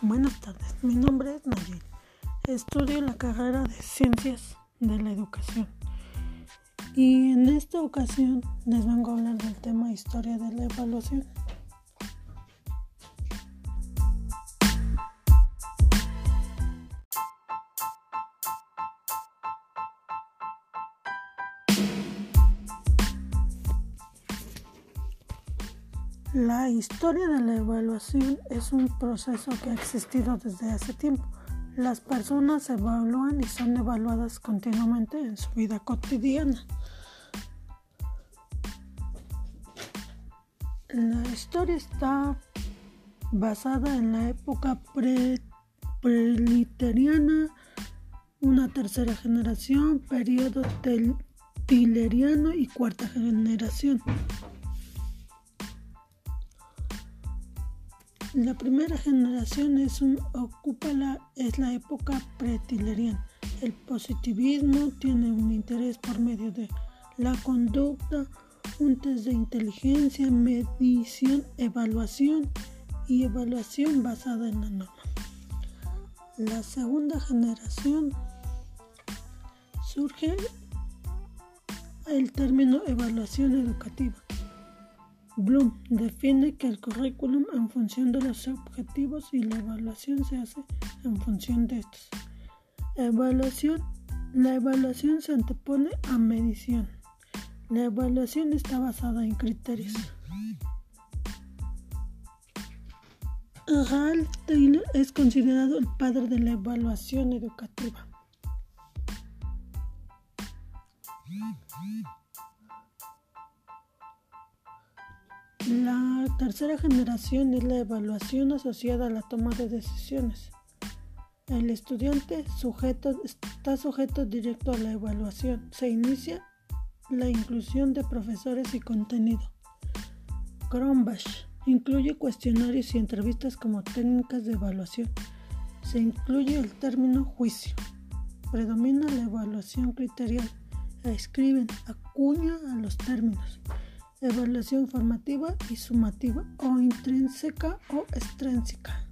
Buenas tardes, mi nombre es Nayel. Estudio la carrera de Ciencias de la Educación. Y en esta ocasión les vengo a hablar del tema Historia de la Evaluación. La historia de la evaluación es un proceso que ha existido desde hace tiempo. Las personas evalúan y son evaluadas continuamente en su vida cotidiana. La historia está basada en la época preliteriana, una tercera generación, periodo tileriano y cuarta generación. La primera generación es un, ocupa la, es la época pretileriana. El positivismo tiene un interés por medio de la conducta, un test de inteligencia, medición, evaluación y evaluación basada en la norma. La segunda generación surge el término evaluación educativa Bloom define que el currículum en función de los objetivos y la evaluación se hace en función de estos. Evaluación. La evaluación se antepone a medición. La evaluación está basada en criterios. Ralph Taylor es considerado el padre de la evaluación educativa. La tercera generación es la evaluación asociada a la toma de decisiones. El estudiante sujeto, está sujeto directo a la evaluación. Se inicia la inclusión de profesores y contenido. Cronbach incluye cuestionarios y entrevistas como técnicas de evaluación. Se incluye el término juicio. Predomina la evaluación criterial. Escriben, acuña a los términos evaluación formativa y sumativa o intrínseca o extrínseca.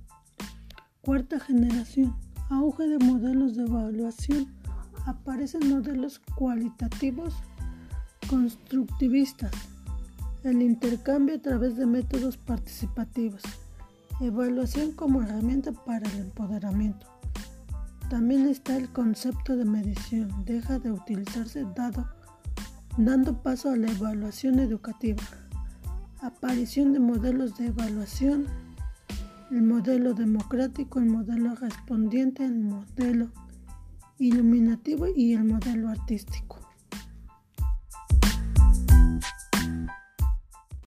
Cuarta generación, auge de modelos de evaluación. Aparecen modelos cualitativos constructivistas. El intercambio a través de métodos participativos. Evaluación como herramienta para el empoderamiento. También está el concepto de medición. Deja de utilizarse dado dando paso a la evaluación educativa. Aparición de modelos de evaluación, el modelo democrático, el modelo respondiente, el modelo iluminativo y el modelo artístico.